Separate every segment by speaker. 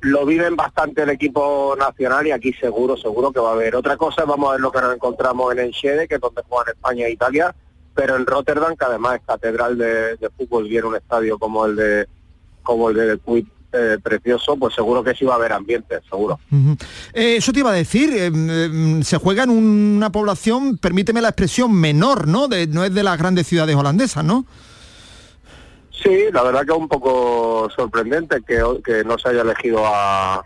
Speaker 1: lo viven bastante el equipo nacional y aquí seguro, seguro que va a haber. Otra cosa, vamos a ver lo que nos encontramos en Enschede, que es donde juegan España e Italia, pero en Rotterdam, que además es catedral de, fútbol y un estadio como el de como el de eh, precioso, pues seguro que sí va a haber ambiente, seguro.
Speaker 2: Eh, eso te iba a decir, eh, se juega en una población, permíteme la expresión, menor, ¿no? No es de las grandes ciudades holandesas, ¿no?
Speaker 1: Sí, la verdad que es un poco sorprendente que, no se haya elegido a,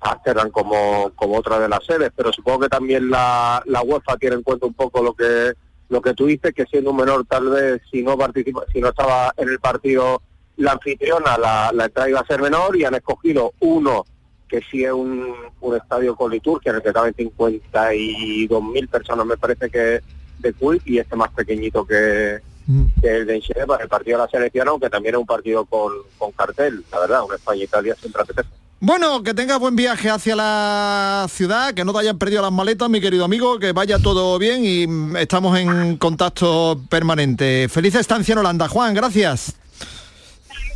Speaker 1: Amsterdam como, otra de las sedes, pero supongo que también la, la UEFA tiene en cuenta un poco lo que lo que tú dices, que siendo un menor tal vez si no participa, si no estaba en el partido la anfitriona, la, entrada iba a ser menor y han escogido uno que sí es un, estadio con liturgia en el que caben 52.000 personas, me parece que de Cui, y este más pequeñito que, mm. el de Inchile para el partido de la selección, aunque también es un partido con, con cartel, la verdad, un España-Italia siempre apetece.
Speaker 2: Bueno, que tengas buen viaje hacia la ciudad, que no te hayan perdido las maletas, mi querido amigo, que vaya todo bien y estamos en contacto permanente. Feliz estancia en Holanda. Juan, gracias.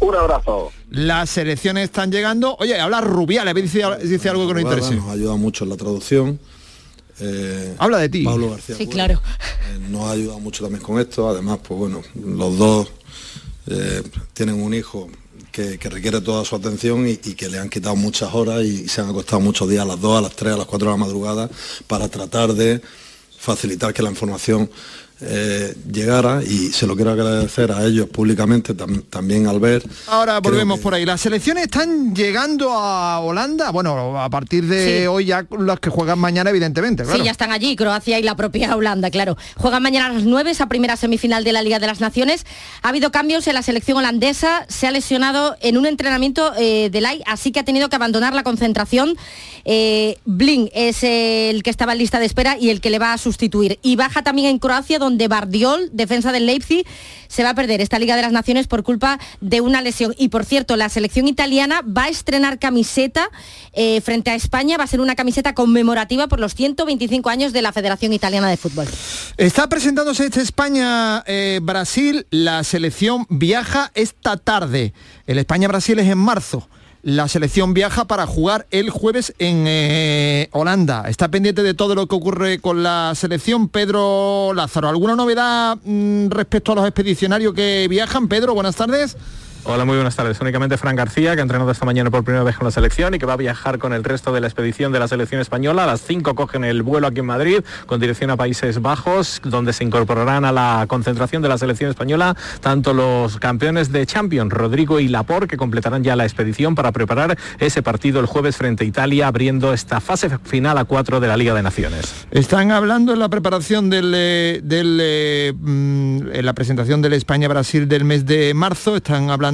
Speaker 1: Un abrazo.
Speaker 2: Las selecciones están llegando. Oye, habla Rubiales, dice, dice algo que no interese.
Speaker 3: Nos ayuda mucho en la traducción.
Speaker 2: Eh, habla de ti.
Speaker 3: Pablo García.
Speaker 4: Sí, claro.
Speaker 3: Eh, nos ha ayudado mucho también con esto. Además, pues bueno, los dos eh, tienen un hijo que, requiere toda su atención y, que le han quitado muchas horas y se han acostado muchos días a las 2, a las 3, a las 4 de la madrugada para tratar de facilitar que la información eh, llegara y se lo quiero agradecer a ellos públicamente también al ver.
Speaker 2: Ahora volvemos por ahí. Las selecciones están llegando a Holanda, bueno, a partir de hoy ya las que juegan mañana evidentemente.
Speaker 4: Sí, ya están allí, Croacia y la propia Holanda, claro. Juegan mañana a las 9, esa primera semifinal de la Liga de las Naciones. Ha habido cambios en la selección holandesa, se ha lesionado en un entrenamiento eh, de Lai, así que ha tenido que abandonar la concentración. Eh, Bling es el que estaba en lista de espera y el que le va a sustituir. Y baja también en Croacia, donde de Bardiol, defensa del Leipzig, se va a perder esta Liga de las Naciones por culpa de una lesión. Y por cierto, la selección italiana va a estrenar camiseta eh, frente a España, va a ser una camiseta conmemorativa por los 125 años de la Federación Italiana de Fútbol.
Speaker 2: Está presentándose este España-Brasil, eh, la selección viaja esta tarde. El España-Brasil es en marzo la selección viaja para jugar el jueves en eh, Holanda. Está pendiente de todo lo que ocurre con la selección. Pedro Lázaro, ¿alguna novedad mm, respecto a los expedicionarios que viajan? Pedro, buenas tardes.
Speaker 5: Hola, muy buenas tardes. Únicamente Fran García, que ha entrenado esta mañana por primera vez con la selección y que va a viajar con el resto de la expedición de la selección española. A las 5 cogen el vuelo aquí en Madrid con dirección a Países Bajos, donde se incorporarán a la concentración de la selección española tanto los campeones de Champions, Rodrigo y Lapor, que completarán ya la expedición para preparar ese partido el jueves frente a Italia, abriendo esta fase final a 4 de la Liga de Naciones.
Speaker 2: Están hablando en la preparación del, eh, del mm, en la presentación del España-Brasil del mes de marzo, están hablando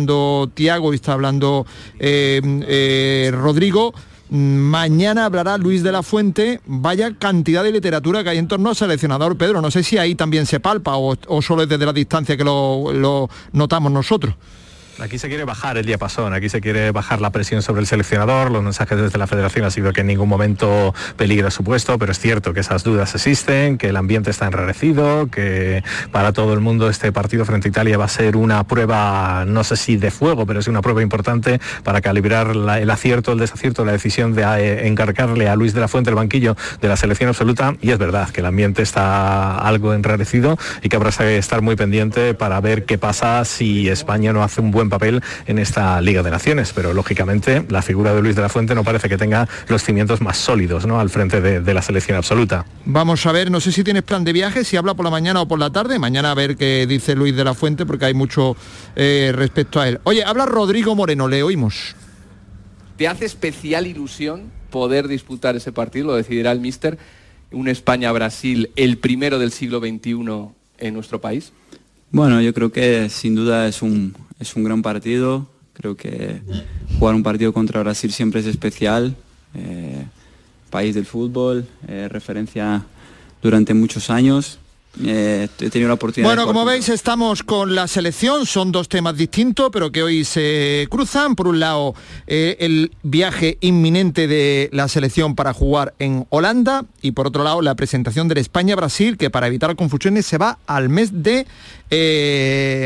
Speaker 2: Tiago y está hablando eh, eh, Rodrigo. Mañana hablará Luis de la Fuente. Vaya cantidad de literatura que hay en torno al seleccionador Pedro. No sé si ahí también se palpa o, solo es desde la distancia que lo notamos nosotros.
Speaker 5: Aquí se quiere bajar el diapasón, aquí se quiere bajar la presión sobre el seleccionador. Los mensajes desde la federación han sido que en ningún momento peligra su puesto, pero es cierto que esas dudas existen, que el ambiente está enrarecido, que para todo el mundo este partido frente a Italia va a ser una prueba, no sé si de fuego, pero es una prueba importante para calibrar el acierto, el desacierto, la decisión de eh, encargarle a Luis de la Fuente el banquillo de la selección absoluta. Y es verdad que el ambiente está algo enrarecido y que habrá que estar muy pendiente para ver qué pasa si España no hace un buen papel en esta Liga de Naciones, pero lógicamente la figura de Luis de la Fuente no parece que tenga los cimientos más sólidos ¿no? al frente de, la selección absoluta.
Speaker 2: Vamos a ver, no sé si tienes plan de viaje, si habla por la mañana o por la tarde, mañana a ver qué dice Luis de la Fuente, porque hay mucho eh, respecto a él. Oye, habla Rodrigo Moreno, le oímos.
Speaker 6: ¿Te hace especial ilusión poder disputar ese partido? Lo decidirá el míster. Un España-Brasil, el primero del siglo XXI en nuestro país.
Speaker 7: Bueno, yo creo que sin duda es un, es un gran partido. Creo que jugar un partido contra Brasil siempre es especial. Eh, país del fútbol, eh, referencia durante muchos años. Eh, he tenido la oportunidad.
Speaker 2: Bueno, como veis, estamos con la selección. Son dos temas distintos, pero que hoy se cruzan. Por un lado, el viaje inminente de la selección para jugar en Holanda y por otro lado, la presentación de España-Brasil, que para evitar confusiones se va al mes de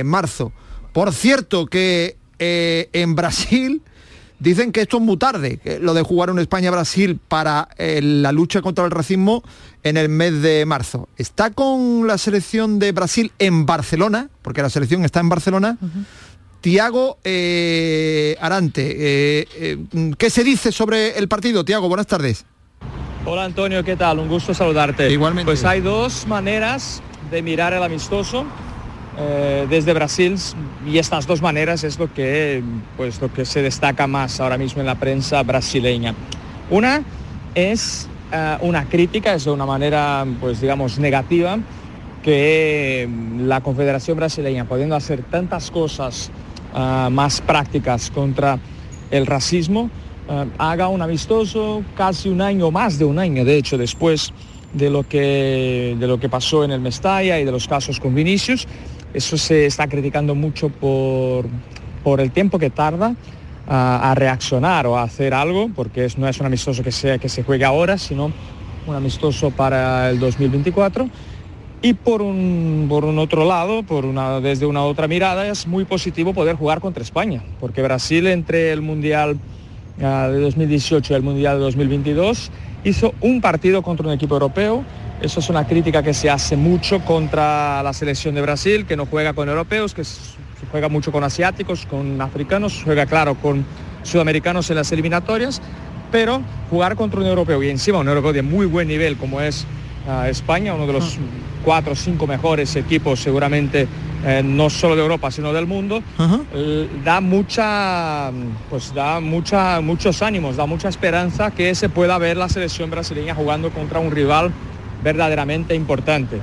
Speaker 2: marzo. Por cierto que eh, en Brasil dicen que esto es muy tarde, que lo de jugar un España-Brasil para eh, la lucha contra el racismo en el mes de marzo. ¿Está con la selección de Brasil en Barcelona? Porque la selección está en Barcelona. Tiago eh, Arante, eh, ¿qué se dice sobre el partido? Tiago, buenas tardes.
Speaker 8: Hola Antonio, ¿qué tal? Un gusto saludarte.
Speaker 2: Igualmente.
Speaker 8: Pues hay dos maneras de mirar el amistoso eh, desde Brasil y estas dos maneras es lo que, pues, lo que se destaca más ahora mismo en la prensa brasileña. Una es eh, una crítica, es de una manera, pues digamos, negativa, que la Confederación Brasileña, pudiendo hacer tantas cosas eh, más prácticas contra el racismo, eh, haga un amistoso casi un año, más de un año de hecho después de lo que, de lo que pasó en el Mestalla y de los casos con Vinicius. Eso se está criticando mucho por, por el tiempo que tarda a, reaccionar o a hacer algo, porque es, no es un amistoso que, sea, que se juegue ahora, sino un amistoso para el 2024. Y por un, por un otro lado, por una, desde una otra mirada, es muy positivo poder jugar contra España, porque Brasil entre el Mundial uh, de 2018 y el Mundial de 2022 hizo un partido contra un equipo europeo. Eso es una crítica que se hace mucho contra la selección de Brasil, que no juega con europeos, que juega mucho con asiáticos, con africanos, juega claro con sudamericanos en las eliminatorias, pero jugar contra un europeo y encima un europeo de muy buen nivel como es uh, España, uno de los cuatro o cinco mejores equipos seguramente eh, no solo de Europa sino del mundo, eh, da mucha, pues da mucha, muchos ánimos, da mucha esperanza que se pueda ver la selección brasileña jugando contra un rival verdaderamente importante.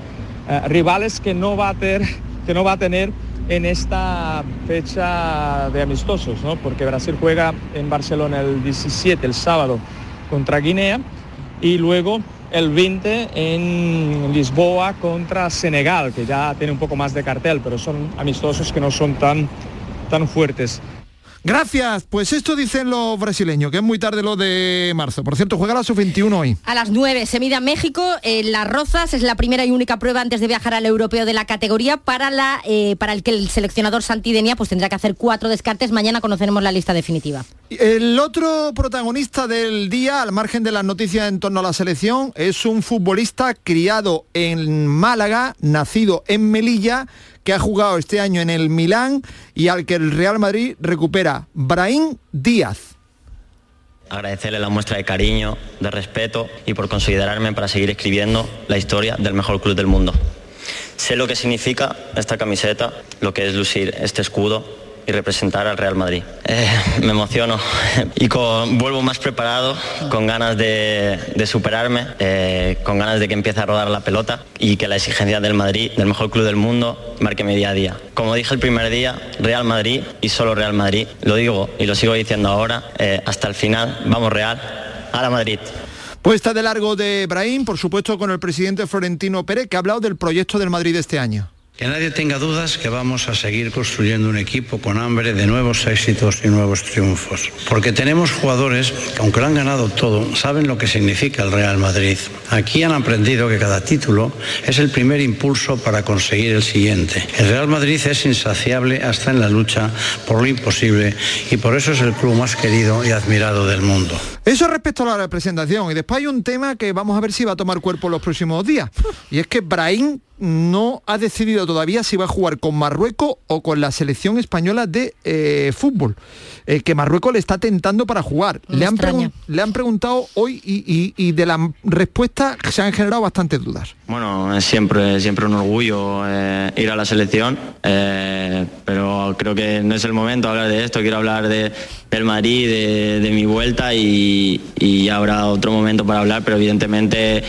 Speaker 8: Eh, rivales que no va a tener, que no va a tener en esta fecha de amistosos, ¿no? porque Brasil juega en Barcelona el 17, el sábado, contra Guinea, y luego el 20 en Lisboa contra Senegal, que ya tiene un poco más de cartel, pero son amistosos que no son tan, tan fuertes.
Speaker 2: Gracias, pues esto dicen los brasileños, que es muy tarde lo de marzo. Por cierto, juega la sub-21 hoy.
Speaker 4: A las 9 se mide a México en Las Rozas, es la primera y única prueba antes de viajar al europeo de la categoría para, la, eh, para el que el seleccionador Santidenia pues tendrá que hacer cuatro descartes. Mañana conoceremos la lista definitiva.
Speaker 2: El otro protagonista del día, al margen de las noticias en torno a la selección, es un futbolista criado en Málaga, nacido en Melilla, que ha jugado este año en el Milán y al que el Real Madrid recupera, Brahim Díaz.
Speaker 9: Agradecerle la muestra de cariño, de respeto y por considerarme para seguir escribiendo la historia del mejor club del mundo. Sé lo que significa esta camiseta, lo que es lucir este escudo y representar al Real Madrid. Eh, me emociono y vuelvo más preparado, con ganas de, superarme, eh, con ganas de que empiece a rodar la pelota y que la exigencia del Madrid, del mejor club del mundo, marque mi día a día. Como dije el primer día, Real Madrid y solo Real Madrid. Lo digo y lo sigo diciendo ahora, eh, hasta el final, vamos Real, a la Madrid.
Speaker 2: Puesta de largo de Brahim, por supuesto con el presidente Florentino Pérez, que ha hablado del proyecto del Madrid este año.
Speaker 10: Que nadie tenga dudas que vamos a seguir construyendo un equipo con hambre de nuevos éxitos y nuevos triunfos. Porque tenemos jugadores que, aunque lo han ganado todo, saben lo que significa el Real Madrid. Aquí han aprendido que cada título es el primer impulso para conseguir el siguiente. El Real Madrid es insaciable hasta en la lucha por lo imposible y por eso es el club más querido y admirado del mundo.
Speaker 2: Eso respecto a la representación. Y después hay un tema que vamos a ver si va a tomar cuerpo los próximos días. Y es que Brahim no ha decidido todavía si va a jugar con Marruecos o con la selección española de eh, fútbol. Eh, que Marruecos le está tentando para jugar. Le han, le han, preguntado hoy y, y, y, de la respuesta se han generado bastantes dudas.
Speaker 9: Bueno, es siempre, siempre un orgullo eh, ir a la selección, pero creo que no es el momento de hablar de esto. Quiero hablar de, del Madrid, de, mi vuelta y, y, habrá otro momento para hablar, pero evidentemente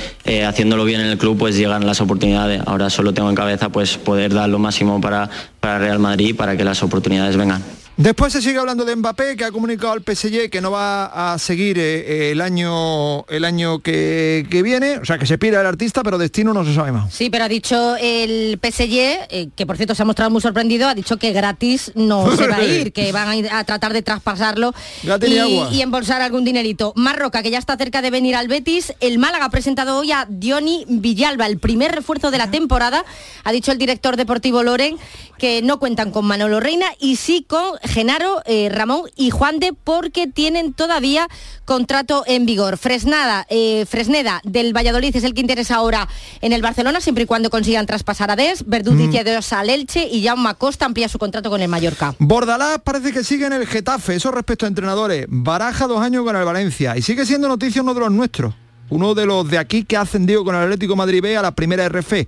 Speaker 9: haciéndolo bien en el club pues llegan las oportunidades. Ahora solo tengo en cabeza pues poder dar lo máximo para, para Real Madrid para que las oportunidades vengan.
Speaker 2: Después se sigue hablando de Mbappé, que ha comunicado al PSG que no va a seguir eh, el año el año que, que, viene, o sea, que se pide el artista, pero destino no se sabe más.
Speaker 4: Sí, pero ha dicho el PSG, eh, que por cierto se ha mostrado muy sorprendido, ha dicho que gratis no se va a ir, que van a, ir a tratar de traspasarlo y, y, embolsar algún dinerito. Marroca, que ya está cerca de venir al Betis, el Málaga ha presentado hoy a Diony Villalba, el primer refuerzo de la temporada, ha dicho el director deportivo Loren, que no cuentan con Manolo Reina y sí con Genaro, eh, Ramón y Juan de porque tienen todavía contrato en vigor. Fresnada, eh, Fresneda del Valladolid es el que interesa ahora en el Barcelona, siempre y cuando consigan traspasar a Des, Verdú mm. al Elche y Jaume Costa amplía su contrato con el Mallorca.
Speaker 2: Bordalás parece que sigue en el Getafe, eso respecto a entrenadores. Baraja dos años con el Valencia y sigue siendo noticia uno de los nuestros, uno de los de aquí que ha ascendido con el Atlético Madrid B a la primera RF.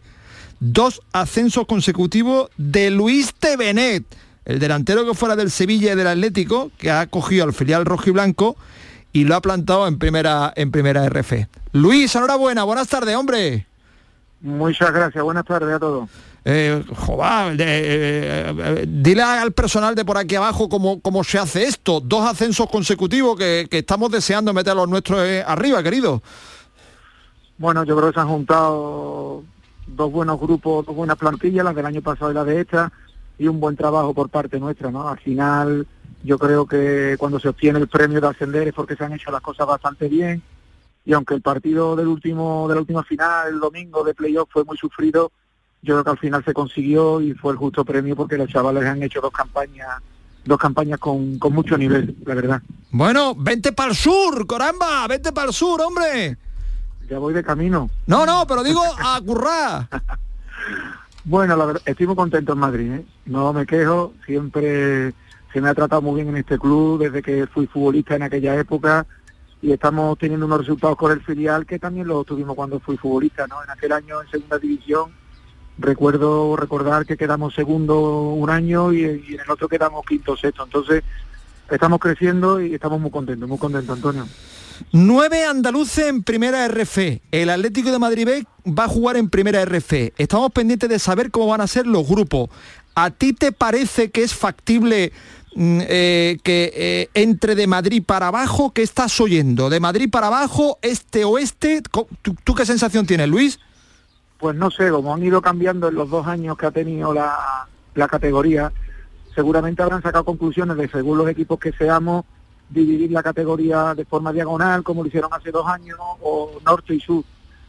Speaker 2: Dos ascensos consecutivos de Luis Tevenet, el delantero que fuera del Sevilla y del Atlético, que ha cogido al filial rojo y blanco y lo ha plantado en primera, en primera RF. Luis, enhorabuena, buenas tardes, hombre.
Speaker 11: Muchas gracias, buenas tardes a todos.
Speaker 2: Eh, eh, eh, dile al personal de por aquí abajo cómo, cómo se hace esto. Dos ascensos consecutivos que, estamos deseando meter a los nuestros arriba, querido.
Speaker 11: Bueno, yo creo que se han juntado dos buenos grupos, dos buenas plantillas, las del año pasado y la de esta, y un buen trabajo por parte nuestra, ¿no? Al final yo creo que cuando se obtiene el premio de ascender es porque se han hecho las cosas bastante bien y aunque el partido del último de la última final el domingo de playoff fue muy sufrido, yo creo que al final se consiguió y fue el justo premio porque los chavales han hecho dos campañas dos campañas con, con mucho nivel, la verdad.
Speaker 2: Bueno, vente para el sur, Coramba, vente para el sur, hombre.
Speaker 11: Ya voy de camino.
Speaker 2: No, no, pero digo a currar.
Speaker 11: bueno, la verdad, estoy muy contento en Madrid, ¿eh? no me quejo, siempre se me ha tratado muy bien en este club desde que fui futbolista en aquella época y estamos teniendo unos resultados con el filial que también los tuvimos cuando fui futbolista, ¿no? En aquel año en segunda división recuerdo recordar que quedamos segundo un año y, en el otro quedamos quinto sexto, entonces estamos creciendo y estamos muy contentos, muy contentos, Antonio.
Speaker 2: Nueve andaluces en primera RF. El Atlético de Madrid B va a jugar en primera RF. Estamos pendientes de saber cómo van a ser los grupos. ¿A ti te parece que es factible Mm, eh, que eh, entre de Madrid para abajo, ¿qué estás oyendo? ¿De Madrid para abajo, este oeste? ¿Tú, qué sensación tienes, Luis?
Speaker 11: Pues no sé, como han ido cambiando en los dos años que ha tenido la, la categoría, seguramente habrán sacado conclusiones de según los equipos que seamos, dividir la categoría de forma diagonal, como lo hicieron hace dos años, o norte y sur.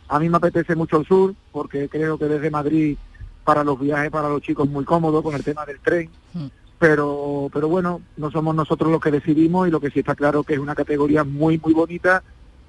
Speaker 11: A mí me apetece mucho el sur, porque creo que desde Madrid para los viajes para los chicos es muy cómodo con el tema del tren. Mm pero, pero bueno, no somos nosotros los que decidimos y lo que sí está claro que es una categoría muy, muy bonita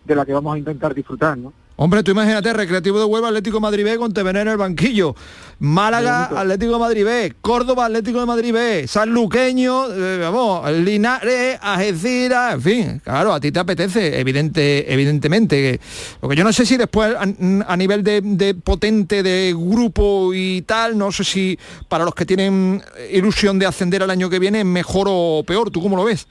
Speaker 11: de la que vamos a intentar disfrutar, ¿no?
Speaker 2: Hombre, tú imagínate, Recreativo de Huelva, Atlético de Madrid B con TVN en el banquillo. Málaga, Atlético de Madrid B. Córdoba, Atlético de Madrid B. Sanluqueño, eh, vamos, Linares, Algeciras, en fin. Claro, a ti te apetece, evidente, evidentemente. Porque yo no sé si después a, nivel de, potente de grupo y tal, no sé si para los que tienen ilusión de ascender al año que viene mejor o peor. ¿Tú cómo lo ves?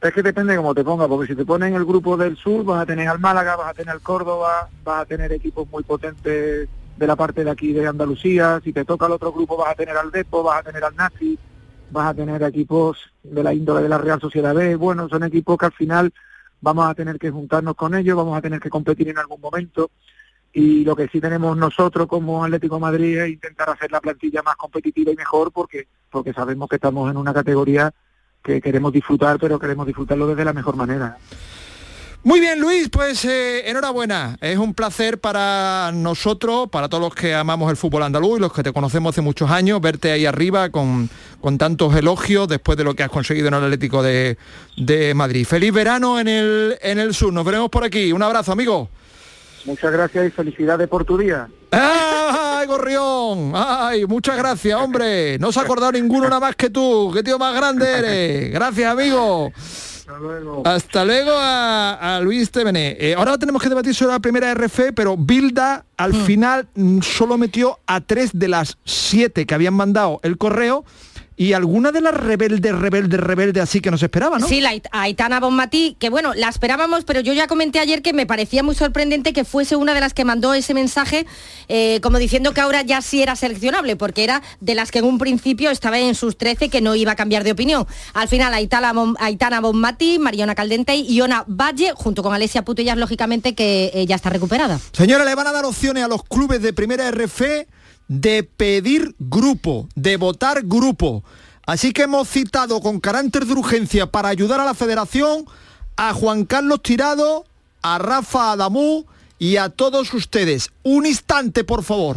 Speaker 11: Es que depende de cómo te ponga, porque si te pones en el grupo del sur vas a tener al Málaga, vas a tener al Córdoba, vas a tener equipos muy potentes de la parte de aquí de Andalucía, si te toca el otro grupo vas a tener al Depo, vas a tener al Nazi, vas a tener equipos de la índole de la Real Sociedad B, bueno, son equipos que al final vamos a tener que juntarnos con ellos, vamos a tener que competir en algún momento. Y lo que sí tenemos nosotros como Atlético Madrid es intentar hacer la plantilla más competitiva y mejor porque porque sabemos que estamos en una categoría que queremos disfrutar, pero queremos disfrutarlo desde la mejor manera.
Speaker 2: Muy bien, Luis, pues eh, enhorabuena. Es un placer para nosotros, para todos los que amamos el fútbol andaluz y los que te conocemos hace muchos años, verte ahí arriba con, con tantos elogios después de lo que has conseguido en el Atlético de, de Madrid. Feliz verano en el, en el sur. Nos veremos por aquí. Un abrazo, amigo.
Speaker 11: Muchas gracias y felicidades por tu día.
Speaker 2: ¡Ay, Gorrión! ¡Ay, muchas gracias, hombre! No se ha acordado ninguno nada más que tú. ¡Qué tío más grande eres! Gracias, amigo. Hasta luego. Hasta luego a, Luis Tevené. Eh, ahora tenemos que debatir sobre la primera RF, pero Bilda al hmm. final mm, solo metió a tres de las siete que habían mandado el correo y alguna de las rebeldes, rebeldes, rebeldes así que nos esperaba, ¿no?
Speaker 4: Sí, la Aitana Bonmatí, que bueno, la esperábamos, pero yo ya comenté ayer que me parecía muy sorprendente que fuese una de las que mandó ese mensaje, eh, como diciendo que ahora ya sí era seleccionable, porque era de las que en un principio estaba en sus 13 que no iba a cambiar de opinión. Al final, Aitana, Aitana Bonmatí, Mariona Caldente y Iona Valle, junto con Alesia Putellas, lógicamente, que eh, ya está recuperada.
Speaker 2: Señora, le van a dar opciones a los clubes de primera RF de pedir grupo, de votar grupo. Así que hemos citado con carácter de urgencia para ayudar a la federación a Juan Carlos Tirado, a Rafa Adamú y a todos ustedes. Un instante, por favor.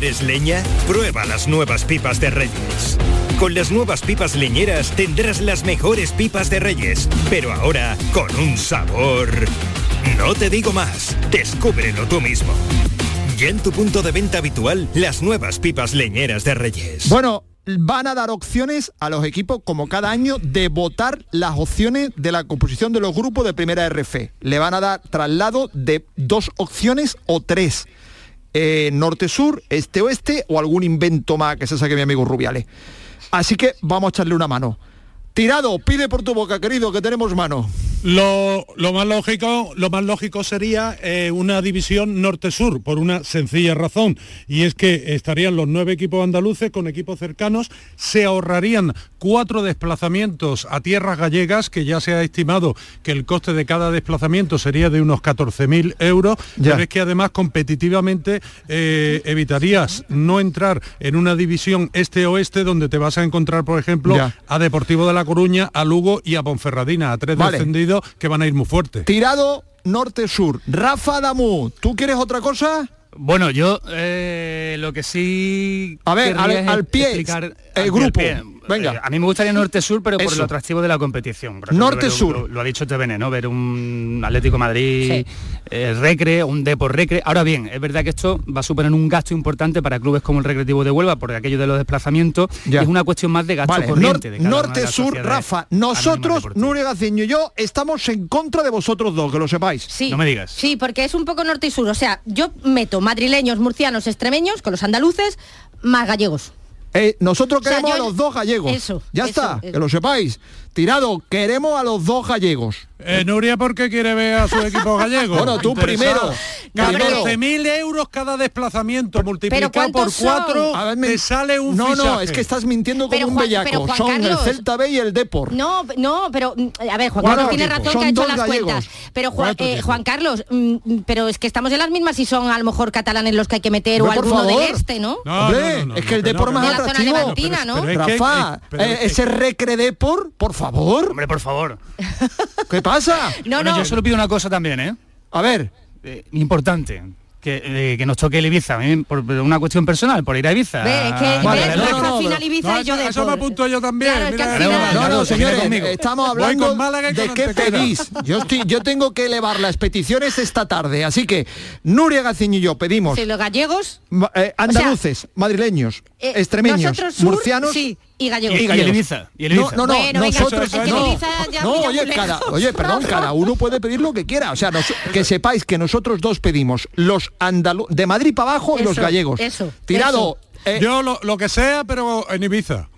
Speaker 12: ¿Quieres leña? Prueba las nuevas pipas de Reyes. Con las nuevas pipas leñeras tendrás las mejores pipas de Reyes, pero ahora con un sabor... No te digo más, descúbrelo tú mismo. Ya en tu punto de venta habitual, las nuevas pipas leñeras de Reyes.
Speaker 2: Bueno, van a dar opciones a los equipos, como cada año, de votar las opciones de la composición de los grupos de primera RF. Le van a dar traslado de dos opciones o tres. Eh, norte-sur, este-oeste o algún invento más que se saque mi amigo Rubiales. Así que vamos a echarle una mano. Tirado, pide por tu boca, querido, que tenemos mano.
Speaker 13: Lo, lo más lógico, lo más lógico sería eh, una división norte-sur, por una sencilla razón, y es que estarían los nueve equipos andaluces con equipos cercanos, se ahorrarían cuatro desplazamientos a tierras gallegas, que ya se ha estimado que el coste de cada desplazamiento sería de unos 14.000 euros,
Speaker 2: Ya.
Speaker 13: pero es que además competitivamente eh, evitarías no entrar en una división este-oeste donde te vas a encontrar, por ejemplo,
Speaker 2: Ya.
Speaker 13: a Deportivo de La Coruña, a Lugo y a Ponferradina, a tres
Speaker 2: Vale.
Speaker 13: descendidos que van a ir muy fuertes.
Speaker 2: Tirado norte-sur. Rafa Damú, ¿tú quieres otra cosa?
Speaker 14: Bueno, yo eh, lo que sí...
Speaker 2: A ver, al- pie,
Speaker 14: explicar-
Speaker 2: el
Speaker 14: pie,
Speaker 2: grupo. Venga.
Speaker 14: Eh, a mí me gustaría norte-sur, pero por
Speaker 2: Eso.
Speaker 14: lo atractivo de la competición.
Speaker 2: Norte-sur.
Speaker 14: Lo, lo ha dicho TVN, ¿no? Ver un Atlético Madrid
Speaker 4: Sí.
Speaker 14: eh, Recre, un Depor Recre. Ahora bien, es verdad que esto va a suponer un gasto importante para clubes como el Recreativo de Huelva por aquello de los desplazamientos.
Speaker 2: Ya.
Speaker 14: Y es una cuestión más de gasto
Speaker 2: Vale,
Speaker 14: corriente.
Speaker 2: norte-sur, Rafa. Nosotros. Nuria Gaciño y yo, estamos en contra de vosotros dos, que lo sepáis.
Speaker 4: Sí.
Speaker 14: No me digas.
Speaker 4: Sí, porque es un poco norte y sur. O sea, yo meto madrileños, murcianos, extremeños con los andaluces, más gallegos.
Speaker 2: Eh, nosotros
Speaker 4: O sea,
Speaker 2: queremos
Speaker 4: yo-
Speaker 2: a los dos gallegos.
Speaker 4: Eso,
Speaker 2: Ya
Speaker 4: eso,
Speaker 2: está,
Speaker 4: eso.
Speaker 2: que lo sepáis. Tirado, queremos a los dos gallegos.
Speaker 13: Eh, Nuria, ¿por qué quiere ver a su equipo gallego?
Speaker 2: Bueno, tú primero, primero.
Speaker 13: 14.000 euros cada desplazamiento multiplicado por cuatro
Speaker 2: A ver, me-
Speaker 13: te sale un
Speaker 2: No, no,
Speaker 13: fichaje.
Speaker 2: es que estás mintiendo como
Speaker 4: Pero
Speaker 2: un bellaco. Son
Speaker 4: Carlos-
Speaker 2: el Celta B y el Depor.
Speaker 4: No, no, pero mm, a ver, Juan Carlos tiene razón
Speaker 2: Son
Speaker 4: que ha hecho las
Speaker 2: gallegos.
Speaker 4: cuentas. Pero Juan, eh. Juan Carlos, mm, pero es que estamos en las mismas si son a lo mejor catalanes los que hay que meter o alguno del este, ¿no?
Speaker 13: No,
Speaker 2: Hombre,
Speaker 13: no, no, no,
Speaker 2: es que el
Speaker 13: no,
Speaker 2: Depor
Speaker 13: no,
Speaker 2: más atractivo.
Speaker 4: levantina, ¿no?
Speaker 2: Rafa,
Speaker 13: eh,
Speaker 2: eh, ese recre Depor, por favor.
Speaker 14: Hombre, por favor.
Speaker 2: ¿Qué pasa?
Speaker 4: No,
Speaker 14: Bueno,
Speaker 4: no.
Speaker 14: yo solo pido una cosa también, ¿eh?
Speaker 2: A ver,
Speaker 14: Eh, importante. Que, eh, que nos toque el Ibiza, por, por una cuestión personal, por ir a Ibiza.
Speaker 4: Ve, es que
Speaker 2: Vale,
Speaker 4: ves,
Speaker 2: no,
Speaker 4: Rafa
Speaker 2: no, no,
Speaker 4: final
Speaker 2: pero-
Speaker 4: Ibiza
Speaker 13: No,
Speaker 4: y yo
Speaker 13: eso-
Speaker 4: de
Speaker 13: eso me apunto yo también.
Speaker 4: Claro, es que
Speaker 13: mira,
Speaker 4: al
Speaker 13: mira,
Speaker 4: final-
Speaker 2: No, no,
Speaker 14: Carlos,
Speaker 2: señores, estamos hablando de qué pedís. Yo, estoy, yo tengo que elevar las peticiones esta tarde, así que Nuria Gaciño y yo pedimos
Speaker 4: los gallegos,
Speaker 2: eh, andaluces, madrileños,
Speaker 4: eh,
Speaker 2: extremeños,
Speaker 4: nosotros sur,
Speaker 2: murcianos
Speaker 4: sí, y gallegos.
Speaker 14: Y, y el. Ibiza. Y el Ibiza.
Speaker 2: No, no, no,
Speaker 4: Bueno,
Speaker 2: nosotros
Speaker 4: es que el
Speaker 2: no.
Speaker 4: Ya
Speaker 2: oye, cada, perdón, cada uno puede pedir lo que quiera. O sea, nos- que sepáis que nosotros dos pedimos los andalu de Madrid para abajo y los gallegos.
Speaker 4: eso,
Speaker 2: Tirado. eh,
Speaker 13: Yo lo, lo que sea, pero en Ibiza.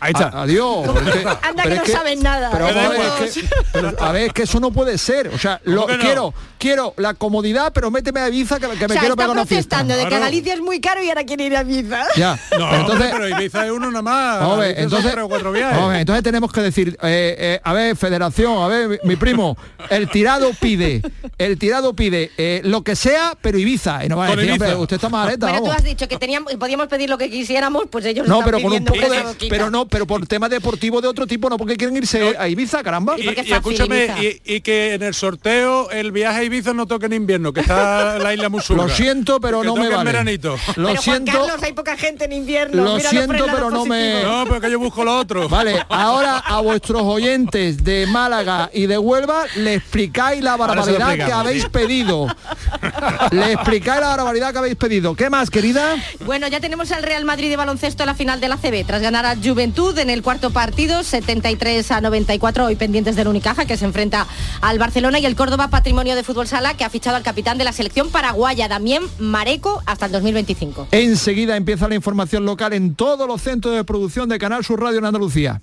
Speaker 14: Ahí está.
Speaker 2: a- adiós. pero es que-
Speaker 4: Anda
Speaker 2: pero
Speaker 4: que no saben nada.
Speaker 2: Pero, ver,
Speaker 13: igual.
Speaker 2: es que, pero, a ver, es que eso no puede ser. O sea, lo,
Speaker 13: no?
Speaker 2: quiero, quiero la comodidad, pero méteme a Ibiza que, que me
Speaker 4: o sea,
Speaker 2: quiero pegar una fiesta.
Speaker 4: protestando de que
Speaker 13: Claro.
Speaker 4: Galicia es muy caro y ahora quiere ir a Ibiza.
Speaker 2: Ya.
Speaker 13: No,
Speaker 2: pero entonces,
Speaker 13: pero Ibiza es uno nada más. Son
Speaker 2: entonces,
Speaker 13: cuatro
Speaker 2: ver, entonces tenemos que decir, eh, eh, a ver, federación, a ver, mi, mi primo, el tirado pide, el tirado pide eh, lo que sea, pero Ibiza. Y no va a decir,
Speaker 13: Ibiza.
Speaker 2: hombre, usted está maleta,
Speaker 4: Pero tú has dicho que teníamos, podíamos pedir lo que quisiéramos, pues ellos
Speaker 2: No,
Speaker 4: están
Speaker 2: pero con un poco de, pero no, pero por tema deportivo de otro tipo, no porque quieren irse a Ibiza, caramba.
Speaker 4: Y
Speaker 13: escúchame,
Speaker 4: Ibiza.
Speaker 13: y, y que en el sorteo el viaje a Ibiza no toque en invierno, que está la isla Musurra.
Speaker 2: Lo siento, pero
Speaker 13: Que
Speaker 2: no me
Speaker 13: en
Speaker 2: vale.
Speaker 13: veranito.
Speaker 2: Lo
Speaker 4: pero
Speaker 2: siento.
Speaker 4: Juan Carlos, hay poca gente en invierno.
Speaker 2: Lo
Speaker 4: míralo
Speaker 2: siento, pero no me-.
Speaker 13: No, pero que yo busco lo otro.
Speaker 2: Vale, ahora a vuestros oyentes de Málaga y de Huelva le explicáis la barbaridad que habéis pedido. Le explicáis la barbaridad que habéis pedido. ¿Qué más, querida?
Speaker 4: Bueno, ya tenemos al Real Madrid de baloncesto en la final de la CB, tras ganar a Juventud en el cuarto partido, 73 a 94, hoy pendientes del Unicaja, que se enfrenta al Barcelona, y el Córdoba Patrimonio de Fútbol Sala, que ha fichado al capitán de la selección paraguaya, Damián Mareco, hasta el 2025.
Speaker 2: Enseguida empieza la información local en todos los centros de producción de Canal Sur Radio en Andalucía.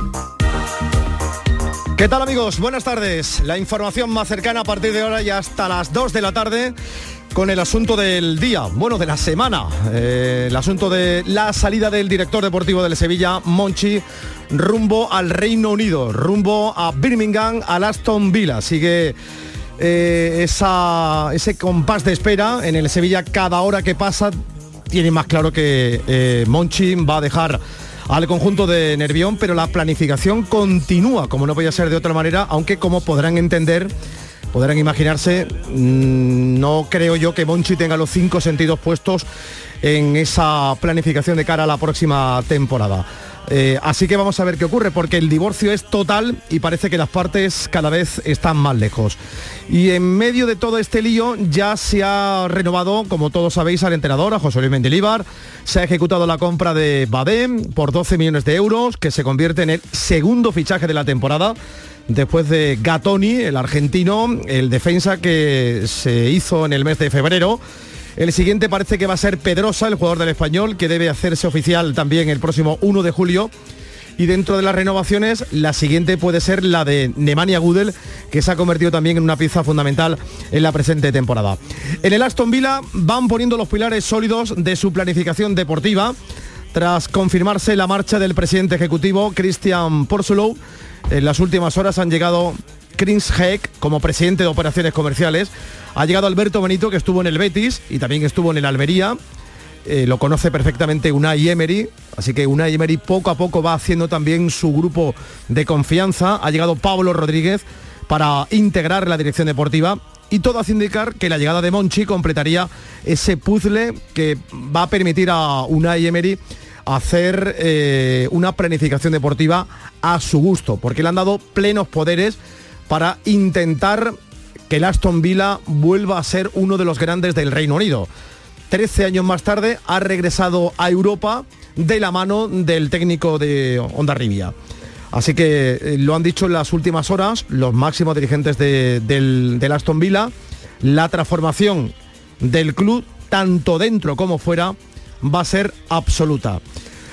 Speaker 15: ¿Qué tal amigos? Buenas tardes. La información más cercana a partir de ahora y hasta las 2 de la tarde con el asunto del día, bueno, de la semana, eh, el asunto de la salida del director deportivo del Sevilla, Monchi, rumbo al Reino Unido, rumbo a Birmingham, al Aston Villa. Sigue eh, ese compás de espera en el Sevilla cada hora que pasa. Tiene más claro que eh, Monchi va a dejar al conjunto de Nervión, pero la planificación continúa, como no podía ser de otra manera, aunque como podrán entender, podrán imaginarse, mmm, no creo yo que Monchi tenga los cinco sentidos puestos en esa planificación de cara a la próxima temporada. Eh, así que vamos a ver qué ocurre, porque el divorcio es total y parece que las partes cada vez están más lejos. Y en medio de todo este lío ya se ha renovado, como todos sabéis, al entrenador, a José Luis Mendilibar. Se ha ejecutado la compra de Badem por 12 millones de euros, que se convierte en el segundo fichaje de la temporada después de Gatoni, el argentino, el defensa que se hizo en el mes de febrero. El siguiente parece que va a ser Pedrosa, el jugador del español, que debe hacerse oficial también el próximo 1 de julio. Y dentro de las renovaciones, la siguiente puede ser la de Nemanja Gudel, que se ha convertido también en una pieza fundamental en la presente temporada. En el Aston Villa van poniendo los pilares sólidos de su planificación deportiva. Tras confirmarse la marcha del presidente ejecutivo, Christian Porsulow, en las últimas horas han llegado Chris Heck como presidente de operaciones comerciales. Ha llegado Alberto Benito, que estuvo en el Betis y también estuvo en el Almería. Eh, lo conoce perfectamente Unai Emery, así que Unai Emery poco a poco va haciendo también su grupo de confianza. Ha llegado Pablo Rodríguez para integrar la dirección deportiva y todo hace indicar que la llegada de Monchi completaría ese puzzle que va a permitir a Unai Emery hacer eh, una planificación deportiva a su gusto, porque le han dado plenos poderes para intentar que el Aston Villa vuelva a ser uno de los grandes del Reino Unido. Trece años más tarde ha regresado a Europa de la mano del técnico de Onda Rivia. Así que eh, lo han dicho en las últimas horas los máximos dirigentes de, del, Aston Villa. La transformación del club, tanto dentro como fuera, va a ser absoluta.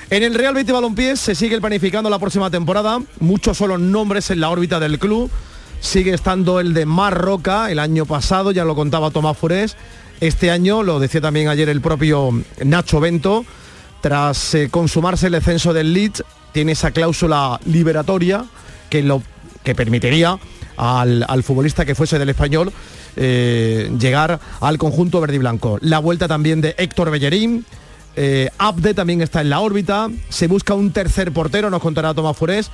Speaker 15: En el Real Betis Balompié se sigue planificando la próxima temporada. Muchos son los nombres en la órbita del club. Sigue estando el de Marroca, el año pasado, ya lo contaba Tomás Furés, este año, lo decía también ayer el propio Nacho Bento, tras eh, consumarse el descenso del Leeds, tiene esa cláusula liberatoria que, lo, que permitiría al, al futbolista que fuese del español eh, llegar al conjunto verde y blanco. La vuelta también de Héctor Bellerín, eh, Abde también está en la órbita, se busca un tercer portero, nos contará Tomás Furés,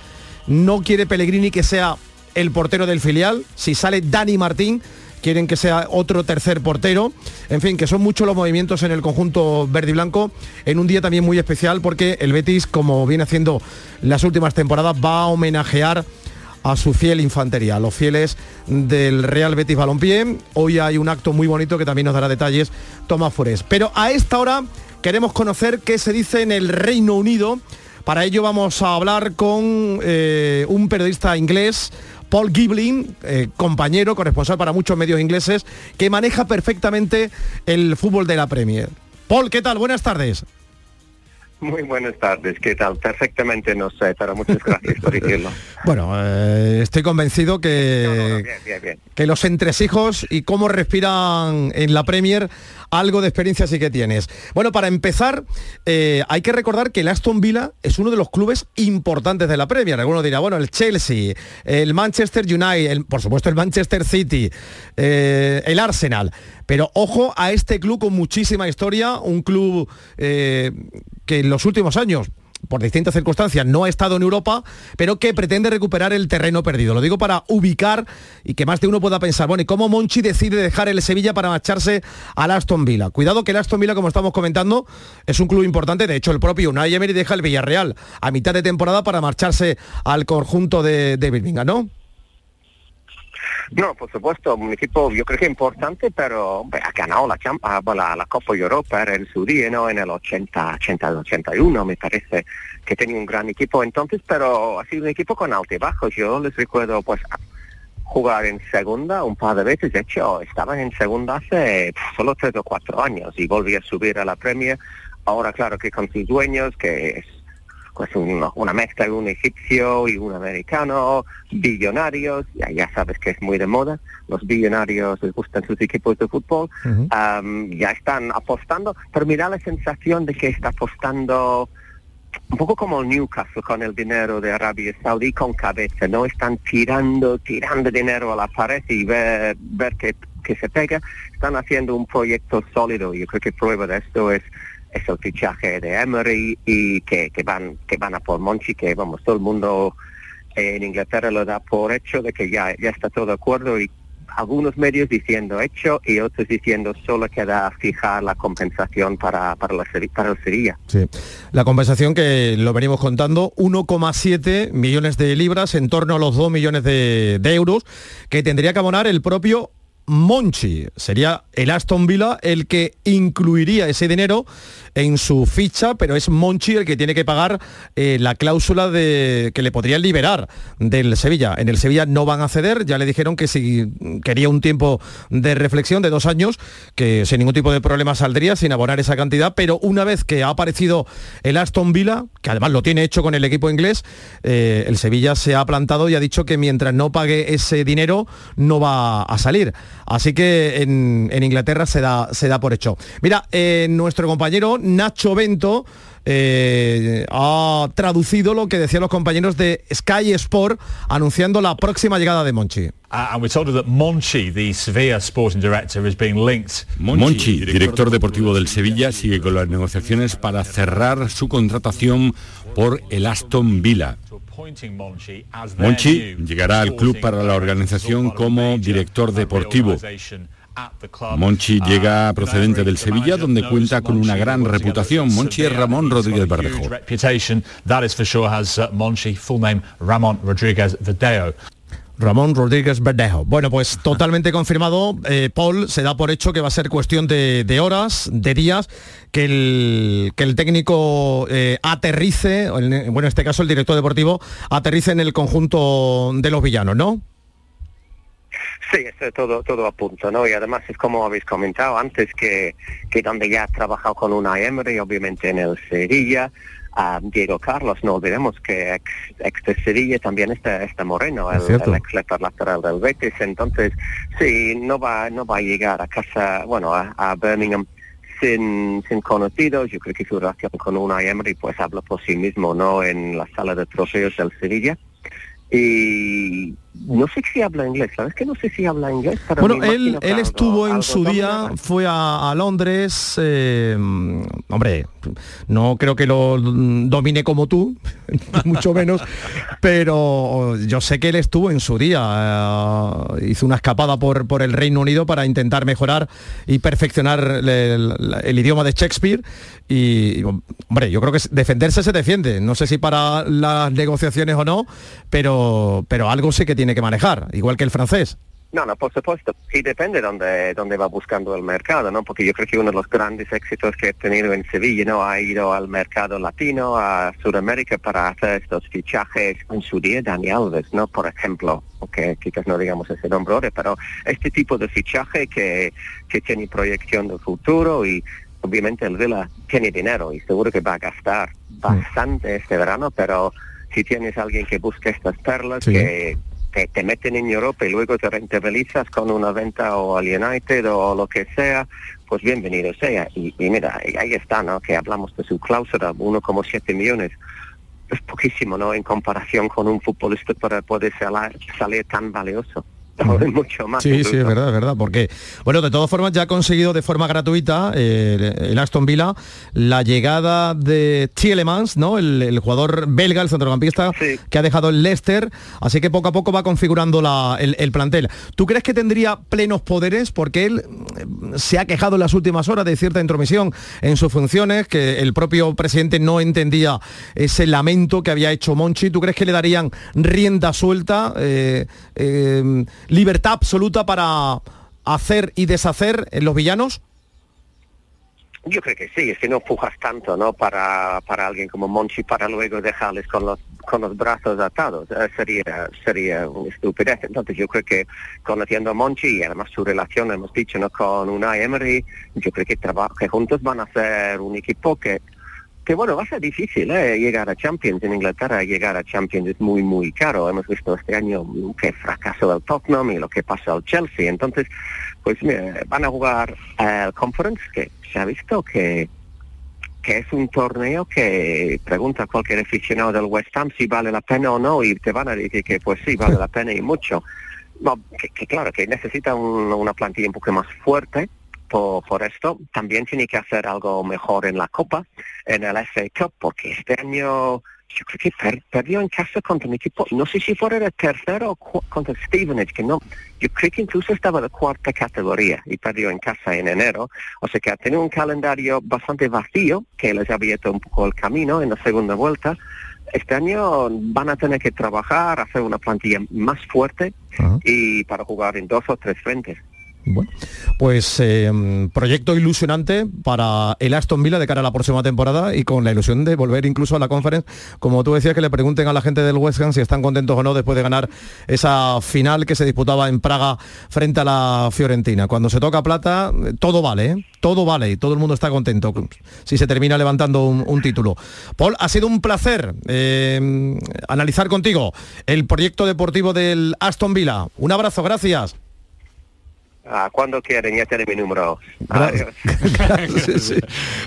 Speaker 15: no quiere Pellegrini que sea el portero del filial, si sale Dani Martín, quieren que sea otro tercer portero. En fin, que son muchos los movimientos en el conjunto verde y blanco en un día también muy especial porque el Betis, como viene haciendo las últimas temporadas, va a homenajear a su fiel infantería, a los fieles del Real Betis Balompié. Hoy hay un acto muy bonito que también nos dará detalles Tomás Forés. Pero a esta hora queremos conocer qué se dice en el Reino Unido. Para ello vamos a hablar con eh, un periodista inglés, Paul Giblin, eh, compañero, corresponsal para muchos medios ingleses, que maneja perfectamente el fútbol de la Premier. Paul, ¿qué tal? Buenas tardes.
Speaker 16: Muy buenas tardes, ¿qué tal? Perfectamente no sé, pero muchas gracias por decirlo.
Speaker 15: Bueno, eh, estoy convencido que,
Speaker 16: Bien, bien, bien.
Speaker 15: que los entresijos y cómo respiran en la Premier, algo de experiencia sí que tienes. Bueno, para empezar, eh, hay que recordar que el Aston Villa es uno de los clubes importantes de la Premier. Algunos dirá, bueno, el Chelsea, el Manchester United, por supuesto el Manchester City, eh, el Arsenal. Pero ojo a este club con muchísima historia, un club eh, que en los últimos años por distintas circunstancias no ha estado en Europa, pero que pretende recuperar el terreno perdido. Lo digo para ubicar y que más de uno pueda pensar, bueno, ¿y cómo Monchi decide dejar el Sevilla para marcharse al Aston Villa? Cuidado que el Aston Villa, como estamos comentando, es un club importante. De hecho, el propio Unai Emery deja el Villarreal a mitad de temporada para marcharse al conjunto de, de Birmingham, ¿no?
Speaker 16: No, por supuesto, un equipo yo creo que importante, pero hombre, ha ganado la, Champ- ah, la, la Copa Europa en su día, ¿no? En el 80, 80, 81, me parece que tenía un gran equipo entonces, pero ha sido un equipo con altibajos. Yo les recuerdo, pues, jugar en segunda un par de veces. De hecho, estaban en segunda hace solo tres o cuatro años y volví a subir a la Premier. Ahora, claro que con sus dueños, que es pues un- una mezcla de un egipcio y un americano, billonarios, ya, ya sabes que es muy de moda, los billonarios les gustan sus equipos de fútbol, am, ya están apostando, pero mira la sensación de que está apostando un poco como el Newcastle con el dinero de Arabia Saudí con cabeza, no están tirando, tirando dinero a la pared y ver, ver que, que se pega, están haciendo un proyecto sólido. Yo creo que prueba de esto es, es el fichaje de Emery y que, que van que van a por Monchi, que vamos, todo el mundo en Inglaterra lo da por hecho de que ya, ya está todo de acuerdo y algunos medios diciendo hecho y otros diciendo solo queda fijar la compensación para, para, la, para el Sevilla.
Speaker 15: Sí. La compensación que lo venimos contando, 1,7 millones de libras, en torno a los 2 millones de, de euros, que tendría que abonar el propio Monchi. Sería el Aston Villa el que incluiría ese dinero en su ficha, pero es Monchi el que tiene que pagar eh, la cláusula de que le podrían liberar del Sevilla. En el Sevilla no van a ceder, ya le dijeron que si quería un tiempo de reflexión de dos años, que sin ningún tipo de problema saldría sin abonar esa cantidad, pero una vez que ha aparecido el Aston Villa, que además lo tiene hecho con el equipo inglés, eh, el Sevilla se ha plantado y ha dicho que mientras no pague ese dinero no va a salir. Así que en, en Inglaterra se da, se da por hecho. Mira, eh, nuestro compañero Nacho Bento eh, ha traducido lo que decían los compañeros de Sky Sport anunciando la próxima llegada de Monchi.
Speaker 17: And we're told that Monchi, the Sevilla sporting director, is being linked.
Speaker 18: Monchi, director deportivo del Sevilla, sigue con las negociaciones para cerrar su contratación por el Aston Villa.
Speaker 17: Monchi
Speaker 18: llegará al club para la organización como director deportivo. Monchi
Speaker 17: Uh,
Speaker 18: llega procedente del Sevilla, donde cuenta con una gran reputación. Monchi es Ramón Rodríguez Verdejo.
Speaker 17: Has.
Speaker 15: Ramón Rodríguez Verdejo. Bueno, pues totalmente confirmado, eh, Paul, se da por hecho que va a ser cuestión de, de horas, de días, que el, que el técnico eh, aterrice, bueno, en este caso el director deportivo, aterrice en el conjunto de los villanos, ¿no?
Speaker 16: Sí, eso todo, todo a punto, ¿no? Y además es como habéis comentado antes, que, que donde ya ha trabajado con una Emery, obviamente en el Sevilla, a Diego Carlos, no olvidemos que ex, ex de Sevilla también está, está Moreno, el, el ex lateral del Betis, entonces sí, no va, no va a llegar a casa, bueno, a, a Birmingham sin, sin conocidos, yo creo que su relación con Unai Emery pues habla por sí mismo, ¿no? En la sala de trofeos del Sevilla. Y no sé si habla inglés, ¿sabes que no sé si habla inglés? pero
Speaker 15: Bueno, él, él
Speaker 16: algo-
Speaker 15: estuvo en su día, fue a, a Londres, eh, hombre, no creo que lo domine como tú, mucho menos, pero yo sé que él estuvo en su día, eh, hizo una escapada por, por el Reino Unido para intentar mejorar y perfeccionar el, el- el idioma de Shakespeare y, hombre, yo creo que defenderse se defiende, no sé si para las negociaciones o no, pero, pero algo sé que tiene que manejar, igual que el francés.
Speaker 16: No, no, por supuesto. Y depende dónde, dónde va buscando el mercado, ¿no? Porque yo creo que uno de los grandes éxitos que he tenido en Sevilla, ¿no? Ha ido al mercado latino, a Sudamérica, para hacer estos fichajes en su día, Dani Alves, ¿no? Por ejemplo, que quizás no digamos ese nombre ahora, pero este tipo de fichaje que, que tiene proyección de futuro y obviamente el Villa tiene dinero y seguro que va a gastar bastante este verano, pero si tienes alguien que busca estas perlas
Speaker 2: Sí.
Speaker 16: que te, te meten en Europa y luego te rentabilizas con una venta o al United o lo que sea, pues bienvenido sea. Y, y mira, ahí está, ¿no? Que hablamos de su cláusula, 1,7 millones. Es poquísimo, ¿no? En comparación con un futbolista para poder salir tan valioso. Mucho más.
Speaker 15: Sí, sí, es verdad, es verdad, porque, bueno, de todas formas ya ha conseguido de forma gratuita eh, el Aston Villa la llegada de Tielemans, ¿no? El, el jugador belga, el centrocampista, que ha dejado el Leicester, así que poco a poco va configurando la- el, el plantel. ¿Tú crees que tendría plenos poderes? Porque él eh, se ha quejado en las últimas horas de cierta intromisión en sus funciones, que el propio presidente no entendía ese lamento que había hecho Monchi. ¿Tú crees que le darían rienda suelta? eh, eh, libertad absoluta para hacer y deshacer en los villanos?
Speaker 16: Yo creo que sí, es que no pujas tanto, ¿no? Para, para alguien como Monchi para luego dejarles con los con los brazos atados. Eh, sería sería una estupidez. Entonces yo creo que conociendo a Monchi y además su relación, hemos dicho, ¿no? Con Unai Emery, yo creo que, que juntos van a ser un equipo que que bueno, va a ser difícil ¿eh? llegar a Champions en Inglaterra, llegar a Champions es muy, muy caro. Hemos visto este año que fracasó el Tottenham y lo que pasó al Chelsea. Entonces, pues mira, van a jugar el Conference, que se ha visto que que es un torneo que pregunta a cualquier aficionado del West Ham si vale la pena o no y te van a decir que pues sí, vale la pena y mucho. No, que, que claro, que necesita un- una plantilla un poco más fuerte por, por esto. También tiene que hacer algo mejor en la Copa, en el FA Cup, porque este año yo creo que per- perdió en casa contra un equipo, no sé si fuera el tercero o contra Stevenage, que no, yo creo que incluso estaba de cuarta categoría y perdió en casa en enero, o sea que ha tenido un calendario bastante vacío, que les ha abierto un poco el camino en la segunda vuelta. Este año van a tener que trabajar, hacer una plantilla más fuerte y para jugar en dos o tres frentes.
Speaker 15: Pues eh, proyecto ilusionante para el Aston Villa de cara a la próxima temporada y con la ilusión de volver incluso a la conference, como tú decías, que le pregunten a la gente del West Ham si están contentos o no después de ganar esa final que se disputaba en Praga frente a la Fiorentina. Cuando se toca plata, todo vale, ¿eh? todo vale y todo el mundo está contento si se termina levantando un, título. Paul, ha sido un placer eh, analizar contigo el proyecto deportivo del Aston Villa. Un abrazo, gracias.
Speaker 16: Ah, cuando quieren, ya tienen mi número.
Speaker 15: Gracias.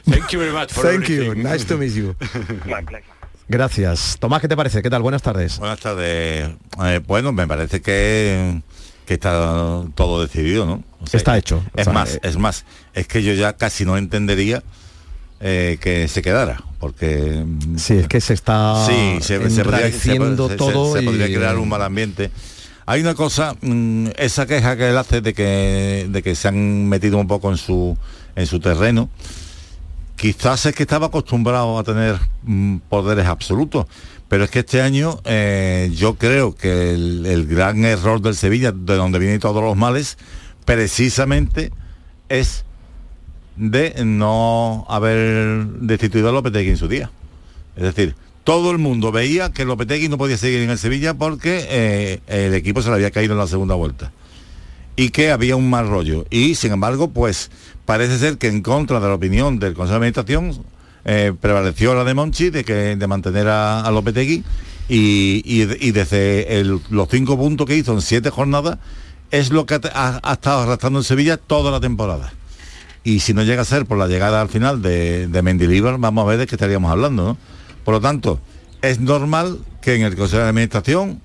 Speaker 17: Thank you very much for
Speaker 15: Thank you. Nice to meet you.
Speaker 16: My pleasure.
Speaker 15: Gracias. Tomás, ¿qué te parece? ¿Qué tal? Buenas tardes.
Speaker 19: Buenas tardes. Eh, bueno, me parece que, que está todo decidido, ¿no? O sea,
Speaker 15: Está hecho.
Speaker 19: Es
Speaker 15: O sea,
Speaker 19: más,
Speaker 15: eh,
Speaker 19: es más, es que yo ya casi no entendería eh, que se quedara, porque
Speaker 15: Sí, es que se está
Speaker 19: sí, se, se podría, se-
Speaker 15: enrareciendo
Speaker 19: se-
Speaker 15: todo
Speaker 19: se podría
Speaker 15: y-
Speaker 19: crear un mal ambiente. Hay una cosa, mm, esa queja que él hace de que, de que se han metido un poco en su, en su terreno, quizás es que estaba acostumbrado a tener mm, poderes absolutos, pero es que este año eh, yo creo que el, gran error del Sevilla, de donde vienen todos los males, precisamente es de no haber destituido a Lopetegui en su día. Es decir, todo el mundo veía que Lopetegui no podía seguir en el Sevilla porque eh, el equipo se le había caído en la segunda vuelta y que había un mal rollo. Y sin embargo, pues parece ser que en contra de la opinión del Consejo de Administración, eh, prevaleció la de Monchi de que de mantener a, a Lopetegui y, desde los cinco puntos que hizo en siete jornadas es lo que ha, estado arrastrando en Sevilla toda la temporada. Y si no llega a ser por la llegada al final de, de Mendilibar, vamos a ver de qué estaríamos hablando. Por lo tanto, es normal que en el Consejo de Administración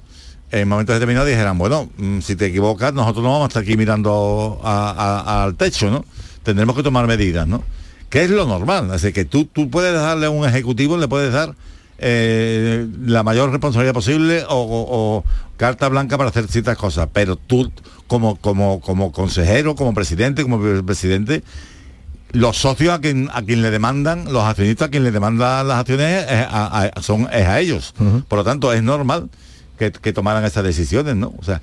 Speaker 19: en momentos determinados dijeran, bueno, mm, si te equivocas, nosotros no vamos a estar aquí mirando al techo, ¿no? Tendremos que tomar medidas, ¿no? Que es lo normal. Así que tú, tú puedes darle a un ejecutivo, le puedes dar eh, la mayor responsabilidad posible o, carta blanca para hacer ciertas cosas, pero tú como, como, como consejero, como presidente, como presidente, los socios a quien, a quien le demandan, los accionistas a quien le demandan las acciones a, son, es a ellos. Por lo tanto, es normal que, tomaran esas decisiones, ¿no? O sea.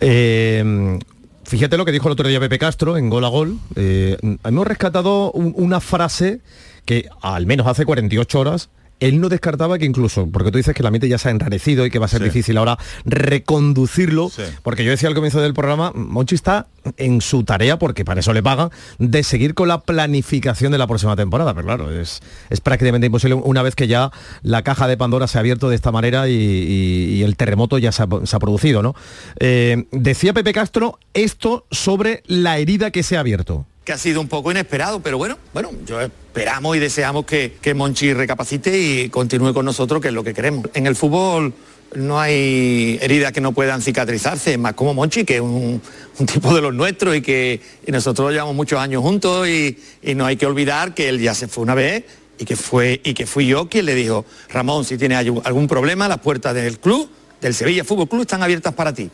Speaker 15: Eh, fíjate lo que dijo el otro día Pepe Castro en Gol a Gol. Eh, hemos rescatado una frase que al menos hace 48 horas él no descartaba que incluso, porque tú dices que la mente ya se ha enrarecido y que va a ser difícil ahora reconducirlo, porque yo decía al comienzo del programa, Monchi está en su tarea, porque para eso le pagan, de seguir con la planificación de la próxima temporada. Pero claro, es, es prácticamente imposible una vez que ya la caja de Pandora se ha abierto de esta manera y, el terremoto ya se ha, producido. ¿no? Eh, decía Pepe Castro esto sobre la herida que se ha abierto
Speaker 20: que ha sido un poco inesperado, pero bueno, bueno, yo esperamos y deseamos que, que Monchi recapacite y continúe con nosotros, que es lo que queremos. En el fútbol no hay heridas que no puedan cicatrizarse, más como Monchi, que es un, tipo de los nuestros y que nosotros llevamos muchos años juntos y, no hay que olvidar que él ya se fue una vez y que, fue, y que fui yo quien le dijo, Ramón, si tienes algún problema, las puertas del club, del Sevilla Fútbol Club, están abiertas para ti.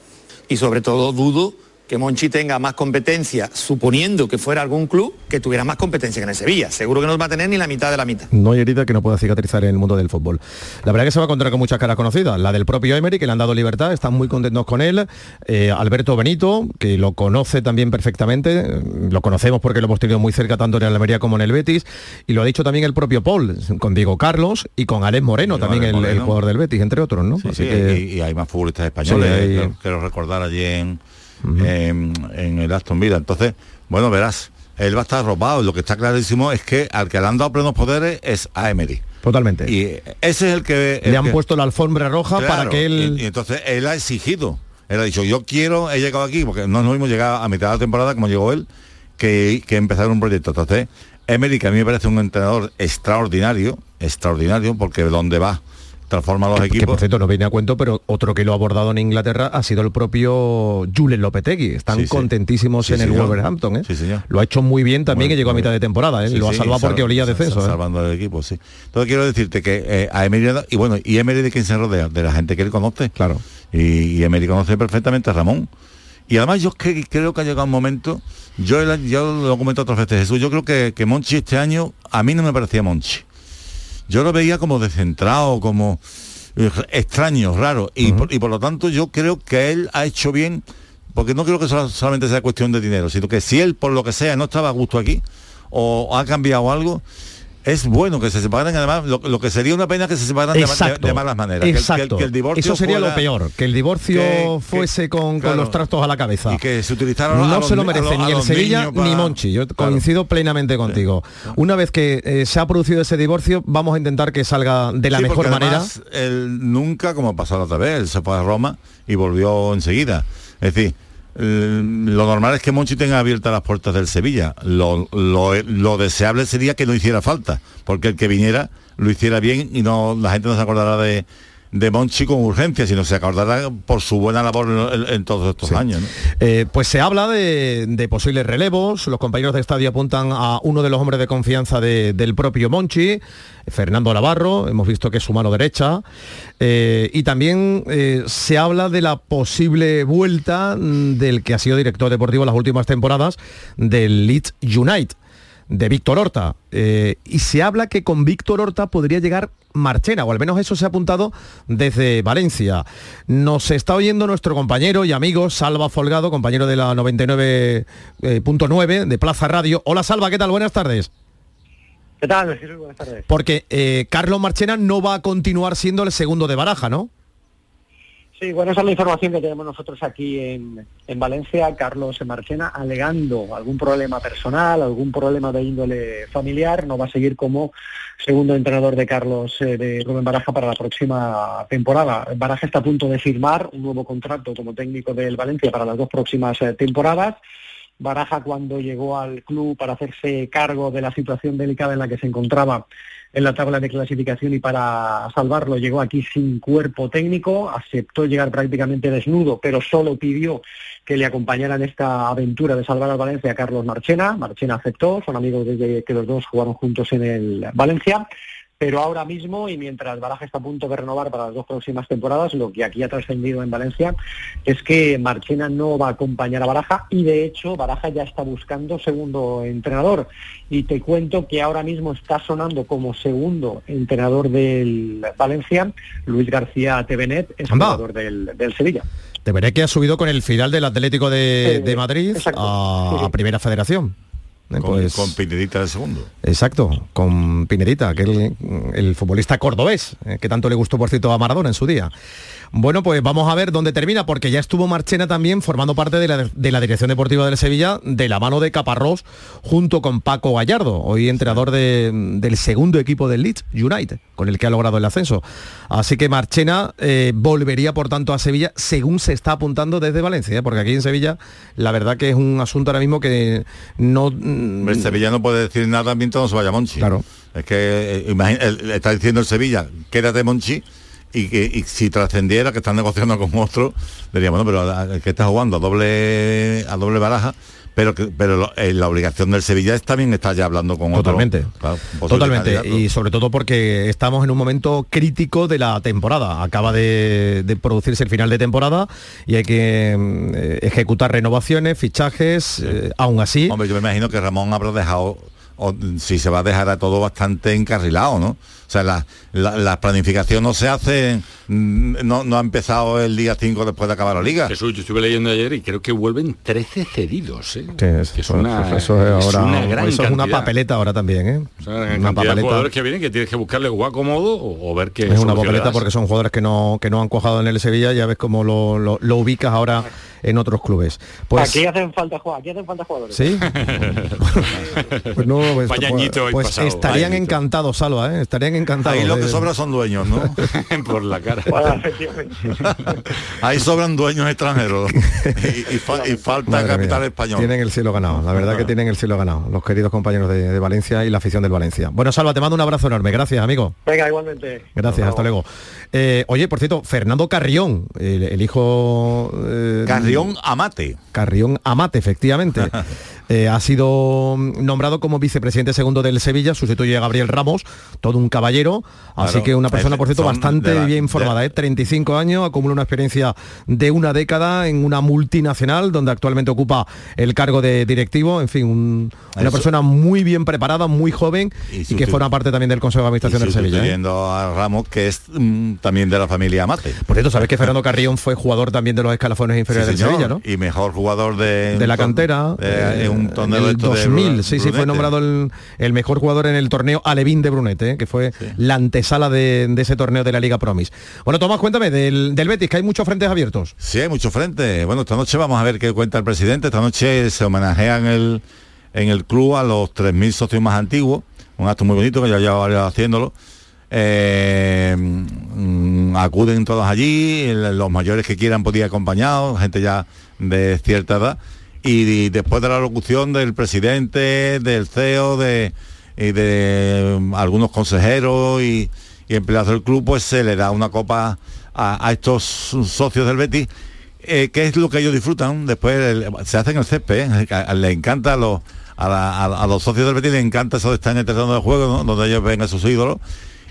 Speaker 20: Y sobre todo dudo que Monchi tenga más competencia, suponiendo que fuera algún club que tuviera más competencia que en el Sevilla. Seguro que no va a tener ni la mitad de la mitad.
Speaker 15: No hay herida que no pueda cicatrizar en el mundo del fútbol. La verdad que se va a encontrar con muchas caras conocidas. La del propio Emery, que le han dado libertad, están muy contentos con él. Eh, Alberto Benito, que lo conoce también perfectamente. Lo conocemos porque lo hemos tenido muy cerca tanto en el Almería como en el Betis. Y lo ha dicho también el propio Paul, con Diego Carlos y con Alex Moreno, también el, jugador del Betis, entre otros, ¿no?
Speaker 19: y, hay más futbolistas españoles. Quiero recordar allí en en, el Aston Villa. Entonces, bueno, verás, él va a estar robado. Lo que está clarísimo es que al que le han dado plenos poderes es a Emery.
Speaker 15: Totalmente.
Speaker 19: Y ese es el que...
Speaker 15: le han puesto la alfombra roja para que él...
Speaker 19: Y, entonces él ha exigido. Él ha dicho, yo quiero, he llegado aquí, porque no nos hemos llegado a mitad de la temporada como llegó él, que, que empezar un proyecto. Entonces, Emery, que a mí me parece un entrenador extraordinario, extraordinario, porque donde va transforma los equipos.
Speaker 15: Que por cierto no viene a cuento, pero otro que lo ha abordado en Inglaterra ha sido el propio Julen Lopetegui. Están contentísimos en el Wolverhampton. ¿eh? Lo ha hecho muy bien también y llegó a mitad de temporada. ¿eh? Lo ha salvado porque olía descenso. ¿eh?
Speaker 19: Salvando el equipo, sí. Entonces quiero decirte que eh, a Emery, y bueno, y Emery de quién se rodea, de la gente que él conoce.
Speaker 15: Claro.
Speaker 19: Y, Emery conoce perfectamente a Ramón. Y además yo creo que ha llegado un momento, yo, yo lo comento otras veces, Jesús, yo creo que, que Monchi este año, a mí no me parecía Monchi yo lo veía como descentrado, como eh, extraño, raro. Y, por, lo tanto yo creo que él ha hecho bien, porque no creo que solamente sea cuestión de dinero, sino que si él por lo que sea no estaba a gusto aquí o ha cambiado algo, es bueno que se separen además lo, que sería una pena que se separan de, malas maneras
Speaker 15: Exacto. Que, el, divorcio eso sería lo peor que el divorcio fuese con, los trastos a la cabeza.
Speaker 19: Y que se utilizaron
Speaker 15: no se lo merece ni el Sevilla ni Monchi. Yo coincido plenamente contigo. Una vez que eh, se ha producido ese divorcio vamos a intentar que salga de la mejor manera.
Speaker 19: él nunca como pasó la otra vez él se fue a Roma y volvió enseguida. Es decir lo normal es que Monchi tenga abiertas las puertas del Sevilla. Lo, deseable sería que no hiciera falta, porque el que viniera lo hiciera bien y no la gente no se acordará de, de Monchi con urgencia, sino se acordará por su buena labor en, todos estos años.
Speaker 15: Eh, pues se habla de, posibles relevos, los compañeros de estadio apuntan a uno de los hombres de confianza del propio Monchi, Fernando Navarro, hemos visto que es su mano derecha, eh, y también eh, se habla de la posible vuelta mm, del que ha sido director deportivo en las últimas temporadas del Leeds United de Víctor Horta. y se habla que con Víctor Horta podría llegar Marchena, o al menos eso se ha apuntado desde Valencia. Nos está oyendo nuestro compañero y amigo Salva Folgado, compañero de la 99.9 eh, de Plaza Radio. Hola Salva, ¿qué tal? Buenas tardes.
Speaker 21: ¿Qué tal? Buenas tardes.
Speaker 15: Porque eh, Carlos Marchena no va a continuar siendo el segundo de Baraja, ¿no?
Speaker 21: Sí, bueno, esa es la información que tenemos nosotros aquí en, en Valencia. Carlos Marchena alegando algún problema personal, algún problema de índole familiar, no va a seguir como segundo entrenador de Carlos eh, de Rubén Baraja para la próxima temporada. Baraja está a punto de firmar un nuevo contrato como técnico del Valencia para las dos próximas eh, temporadas. Baraja cuando llegó al club para hacerse cargo de la situación delicada en la que se encontraba en la tabla de clasificación y para salvarlo llegó aquí sin cuerpo técnico, aceptó llegar prácticamente desnudo, pero solo pidió que le acompañara en esta aventura de salvar al Valencia a Carlos Marchena. Marchena aceptó, son amigos desde que los dos jugaron juntos en el Valencia pero ahora mismo y mientras Baraja está a punto de renovar para las dos próximas temporadas, lo que aquí ha trascendido en Valencia es que Marchena no va a acompañar a Baraja y de hecho Baraja ya está buscando segundo entrenador y te cuento que ahora mismo está sonando como segundo entrenador del Valencia Luis García Tevenet, es entrenador del, del Sevilla.
Speaker 15: Tevenet que ha subido con el final del Atlético de, de Madrid a, a Primera Federación.
Speaker 19: Con,
Speaker 15: pues-
Speaker 19: con Pinedita de segundo.
Speaker 15: Exacto, con Pinedita, que el, el futbolista cordobés, eh, que tanto le gustó por cierto a Maradona en su día. Bueno, pues vamos a ver dónde termina, porque ya estuvo Marchena también formando parte de la, de la dirección deportiva del Sevilla, de la mano de Caparrós, junto con Paco Gallardo, hoy entrenador de- del segundo equipo del Leeds United, con el que ha logrado el ascenso. Así que Marchena eh, volvería, por tanto, a Sevilla, según se está apuntando desde Valencia, ¿eh? porque aquí en Sevilla la verdad que es un asunto ahora mismo que no...
Speaker 19: El Sevilla no puede decir nada mientras no se vaya Monchi.
Speaker 15: Claro.
Speaker 19: Es que eh, imagina- está diciendo el Sevilla, quédate Monchi, y que y si trascendiera que están negociando con otro, diríamos, bueno, pero ¿a- ¿qué está jugando? A doble, a doble baraja. Pero que, pero lo- eh, la obligación del Sevilla es también estar ya hablando con otro.
Speaker 15: Totalmente.
Speaker 19: claro, posible
Speaker 15: Totalmente.
Speaker 19: candidato.
Speaker 15: Y sobre todo porque estamos en un momento crítico de la temporada. Acaba de, de producirse el final de temporada y hay que mm, eh, ejecutar renovaciones, fichajes, eh, aún así.
Speaker 19: Hombre, yo me imagino que Ramón habrá dejado, o, si se va a dejar a todo bastante encarrilado, ¿no? O sea, la, la, la planificación no se hace, mm, no, no ha empezado el día 5 después de acabar la liga.
Speaker 17: Jesús, yo estuve leyendo ayer y creo que vuelven 13 cedidos. ¿eh?
Speaker 15: Sí, es-
Speaker 17: Que es
Speaker 15: eso-
Speaker 17: una,
Speaker 15: eso es
Speaker 17: una gran
Speaker 15: eso es una papeleta ahora también, ¿eh?
Speaker 17: O sea, una
Speaker 15: Una
Speaker 17: cantidad de
Speaker 15: papeleta.
Speaker 17: jugadores que vienen que tienes que buscarle o acomodo o, o ver qué
Speaker 15: Es una papeleta porque son jugadores que no, que no han cuajado en el Sevilla, ya ves cómo lo, lo- lo ubicas ahora en otros clubes. Pues,
Speaker 21: aquí hacen falta jugadores, aquí hacen falta jugadores.
Speaker 15: ¿Sí? pues no, pues, pues
Speaker 17: pasado,
Speaker 15: estarían encantados, Salva, ¿eh? Estarían encantados.
Speaker 19: Ahí lo que sobra son dueños, ¿no?
Speaker 17: Por la cara.
Speaker 21: Bueno.
Speaker 19: Ahí sobran dueños extranjeros y, y fa- y falta
Speaker 15: Madre
Speaker 19: capital
Speaker 15: mía,
Speaker 19: español.
Speaker 15: Tienen el cielo ganado, la verdad que tienen el cielo ganado, los queridos compañeros de, de Valencia y la afición del Valencia. Bueno, Salva, te mando un abrazo enorme, gracias, amigo.
Speaker 21: Venga, igualmente.
Speaker 15: Gracias, hasta luego. Eh, oye, por cierto, Fernando Carrión, el, el hijo... eh,
Speaker 19: Carrión Amate.
Speaker 15: Carrión Amate, efectivamente. Eh, ha sido nombrado como vicepresidente segundo del Sevilla, sustituye a Gabriel Ramos, todo un caballero, así
Speaker 19: Claro,
Speaker 15: que una persona, por cierto, bastante
Speaker 19: de la-
Speaker 15: bien formada, ¿eh? 35 años, acumula una experiencia de una década en una multinacional, donde actualmente ocupa el cargo de directivo, en fin, un- una
Speaker 19: Eso-
Speaker 15: persona muy bien preparada, muy joven y, que forma parte también del Consejo de Administración del Sevilla. ¿eh?
Speaker 19: a Ramos, que es mm, también de la familia Amate.
Speaker 15: Por cierto, sabes que Fernando Carrión fue jugador también de los escalafones inferiores
Speaker 19: Sí,
Speaker 15: del. Sevilla, ¿no?
Speaker 19: Y mejor jugador de,
Speaker 15: de la
Speaker 19: un
Speaker 15: cantera
Speaker 19: de- en un torneo
Speaker 15: en
Speaker 19: de
Speaker 15: el
Speaker 19: estos de
Speaker 15: 2000
Speaker 19: Bru-
Speaker 15: sí sí fue nombrado el, el mejor jugador en el torneo Alevín de Brunete eh, que fue la antesala de, de ese torneo de la Liga Promis bueno Tomás cuéntame del, del Betis que hay muchos frentes abiertos
Speaker 19: Sí, hay mucho frente. Bueno, esta noche vamos a ver qué cuenta el presidente. Esta noche se homenajea en el, en el club a los 3.000 socios más antiguos. Un acto muy bonito que ya lleva haciéndolo. Eh, mm, acuden todos allí, los mayores que quieran podían acompañados, gente ya de cierta edad. Y, después de la locución del presidente, del CEO, de, y de mm, algunos consejeros y, y empleados del club, pues se le da una copa a, estos socios del Betis. Eh, ¿Qué es lo que ellos disfrutan? Después se hacen el césped, ¿eh? Le encanta a los, a, los socios del Betis, les encanta eso de estar en el terreno de juego, donde ellos ven a sus ídolos.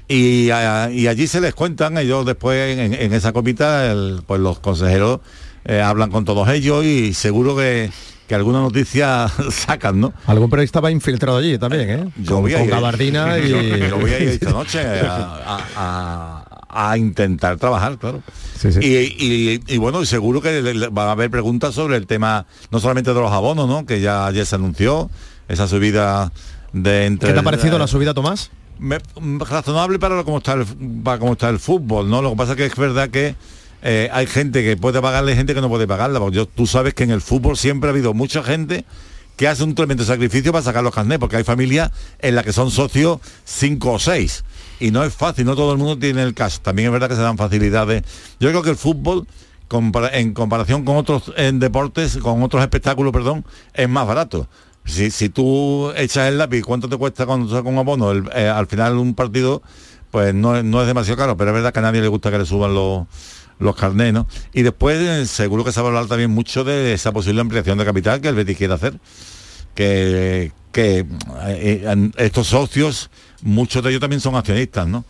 Speaker 19: Y, allí se les cuentan, ellos después en, esa copita, pues los consejeros eh, hablan con todos ellos y seguro que, que alguna noticia sacan, ¿no?
Speaker 15: algún periodista va infiltrado allí también ¿eh?
Speaker 19: Yo
Speaker 15: con,
Speaker 19: voy a
Speaker 15: con
Speaker 19: ir-
Speaker 15: gabardina y
Speaker 19: yo, yo voy a ir esta noche a, a- a- a intentar trabajar, claro.
Speaker 15: Sí, sí.
Speaker 19: Y, y- y bueno, seguro que le- le- va a haber preguntas sobre el tema, no solamente de los abonos, ¿no? Que ya ayer se anunció, esa subida de entre...
Speaker 15: ¿qué te ha
Speaker 19: el-
Speaker 15: parecido la subida Tomás?
Speaker 19: me- razonable para cómo está el para cómo está el fútbol no lo que pasa que es verdad que eh, hay gente que puede pagarle y gente que no puede pagarla. Porque tú sabes que en el fútbol siempre ha habido mucha gente que hace un tremendo sacrificio para sacar los carnets, porque hay familias en las que son socios cinco o seis. Y no es fácil, no todo el mundo tiene el caso. También es verdad que se dan facilidades. Yo creo que el fútbol, en comparación con otros en deportes, con otros espectáculos, perdón, es más barato. Si, si tú echas el lápiz, ¿cuánto te cuesta cuando sacas un abono? Eh, al final un partido, pues no, no es demasiado caro, pero es verdad que a nadie le gusta que le suban los los carnés, ¿no? Y después eh, seguro que se va a hablar también mucho de esa posible ampliación de capital que el Betis quiere hacer. Que, que eh, estos socios, muchos de ellos también son accionistas, ¿no?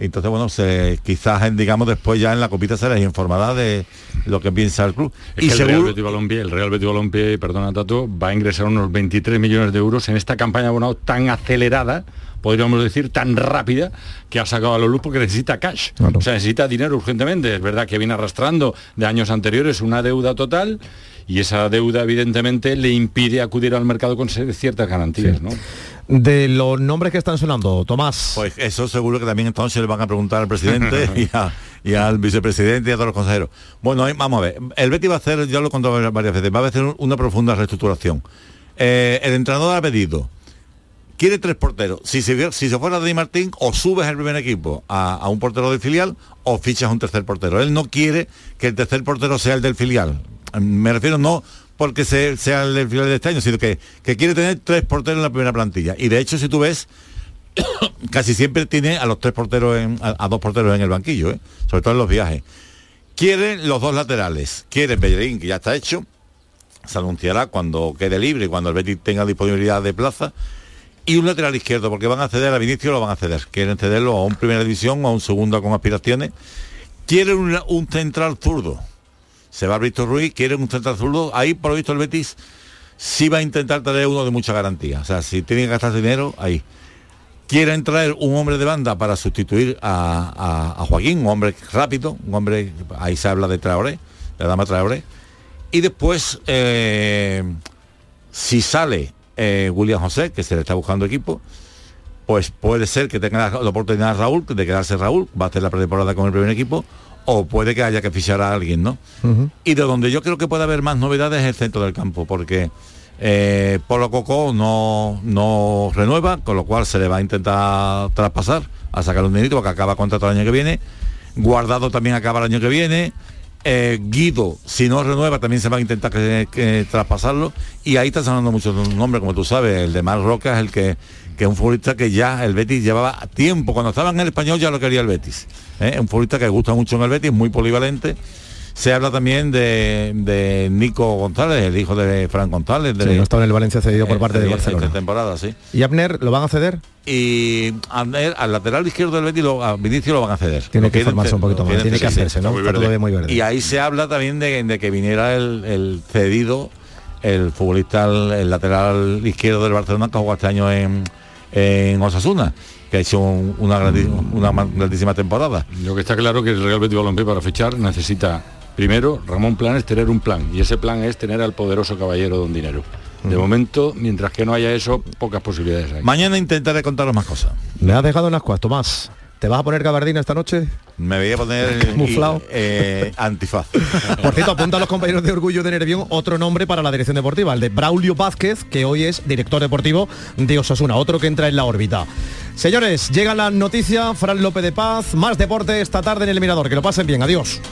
Speaker 19: Entonces, bueno, se, quizás, digamos, después ya en la copita se les informará de lo que piensa el club.
Speaker 17: y el, Real Betis Balompié, el Real Betis Balompié, perdona Tato, va a ingresar unos 23 millones de euros en esta campaña de abonado tan acelerada podríamos decir, tan rápida que ha sacado a la luz porque necesita cash. O sea, necesita dinero urgentemente. Es verdad que viene arrastrando de años anteriores una deuda total y esa deuda evidentemente le impide acudir al mercado con ciertas garantías. ¿no?
Speaker 15: De los nombres que están sonando, Tomás.
Speaker 19: Pues eso seguro que también entonces le van a preguntar al presidente y, al vicepresidente y a todos los consejeros. Bueno, vamos a ver. El Betty va a hacer, ya lo he contado varias veces, va a hacer una profunda reestructuración. Eh, el entrenador ha pedido quiere tres porteros. Si se, si se fuera Di Martín, o subes el primer equipo a, un portero del filial o fichas un tercer portero. Él no quiere que el tercer portero sea el del filial. Me refiero no porque sea el filial de este año, sino que, quiere tener tres porteros en la primera plantilla. Y de hecho, si tú ves, casi siempre tiene a los tres porteros, a, dos porteros en el banquillo, ¿eh? sobre todo en los viajes. Quiere los dos laterales. Quiere Bellerín, que ya está hecho. Se anunciará cuando quede libre, cuando el Betis tenga disponibilidad de plaza y un lateral izquierdo, porque van a ceder a Vinicio, lo van a ceder. Quieren cederlo a un primera división o a un segundo con aspiraciones. Quieren un, central zurdo. Se va Víctor Ruiz, quieren un central zurdo. Ahí, por lo visto, el Betis sí va a intentar traer uno de mucha garantía. O sea, si tiene que gastar dinero, ahí. Quieren traer un hombre de banda para sustituir a, Joaquín, un hombre rápido, un hombre, ahí se habla de Traoré, de Dama Traoré. Y después, eh, si sale eh, William José, que se le está buscando equipo, pues puede ser que tenga la, oportunidad Raúl, de quedarse Raúl, va a hacer la pretemporada con el primer equipo, o puede que haya que fichar a alguien, ¿no? Y de donde yo creo que puede haber más novedades es el centro del campo, porque eh, Polo Coco no, no renueva, con lo cual se le va a intentar traspasar, a sacar un dinerito, porque acaba contrato el año que viene. Guardado también acaba el año que viene. Eh, Guido, si no renueva, también se va a intentar que, traspasarlo. Y ahí está sonando muchos nombres, como tú sabes. El de Mar Roca es el que, que es un futbolista que ya el Betis llevaba tiempo. Cuando estaba en el español ya lo quería el Betis. ¿eh? Un futbolista que gusta mucho en el Betis, muy polivalente. Se habla también de, Nico González, el hijo de Fran González. De,
Speaker 15: sí, no estaba en el Valencia cedido por parte de Barcelona.
Speaker 19: De temporada, sí.
Speaker 15: ¿Y Abner lo van a ceder?
Speaker 19: Y Abner, al lateral izquierdo del Betis, lo, a lo van a ceder.
Speaker 15: Tiene que formarse un poquito más, tiene, que hacerse, ¿no?
Speaker 19: Muy verde. Y ahí se habla también de, que viniera el, cedido, el futbolista, el, lateral izquierdo del Barcelona, que jugó este año en, en Osasuna que ha hecho una, grandísima, una grandísima temporada.
Speaker 17: Lo que está claro que el Real Betis Balompié para fichar necesita Primero, Ramón Plan es tener un plan y ese plan es tener al poderoso caballero don Dinero. De momento, mientras que no haya eso, pocas posibilidades hay.
Speaker 19: Mañana intentaré contaros más cosas.
Speaker 15: Me has dejado en las cuatro Tomás. ¿Te vas a poner gabardina esta noche?
Speaker 19: Me voy a poner
Speaker 15: muflado
Speaker 19: eh, antifaz.
Speaker 15: Por cierto, apunta a los compañeros de Orgullo de Nervión otro nombre para la dirección deportiva, el de Braulio Vázquez, que hoy es director deportivo de Osasuna, otro que entra en la órbita. Señores, llega la noticia, Fran López de Paz, más deporte esta tarde en el Mirador. Que lo pasen bien, adiós.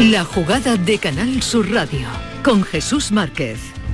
Speaker 22: La jugada de Canal Sur Radio con Jesús Márquez.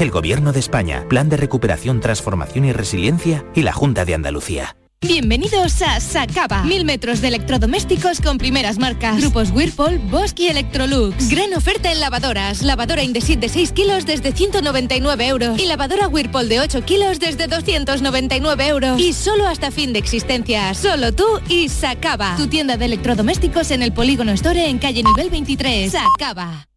Speaker 23: el Gobierno de España, Plan de Recuperación, Transformación y Resiliencia y la Junta de Andalucía.
Speaker 24: Bienvenidos a Sacaba. Mil metros de electrodomésticos con primeras marcas. Grupos Whirlpool, Bosch y Electrolux. Gran oferta en lavadoras. Lavadora Indesit de 6 kilos desde 199 euros. Y lavadora Whirlpool de 8 kilos desde 299 euros. Y solo hasta fin de existencia. Solo tú y Sacaba. Tu tienda de electrodomésticos en el Polígono Store en calle nivel 23. Sacaba.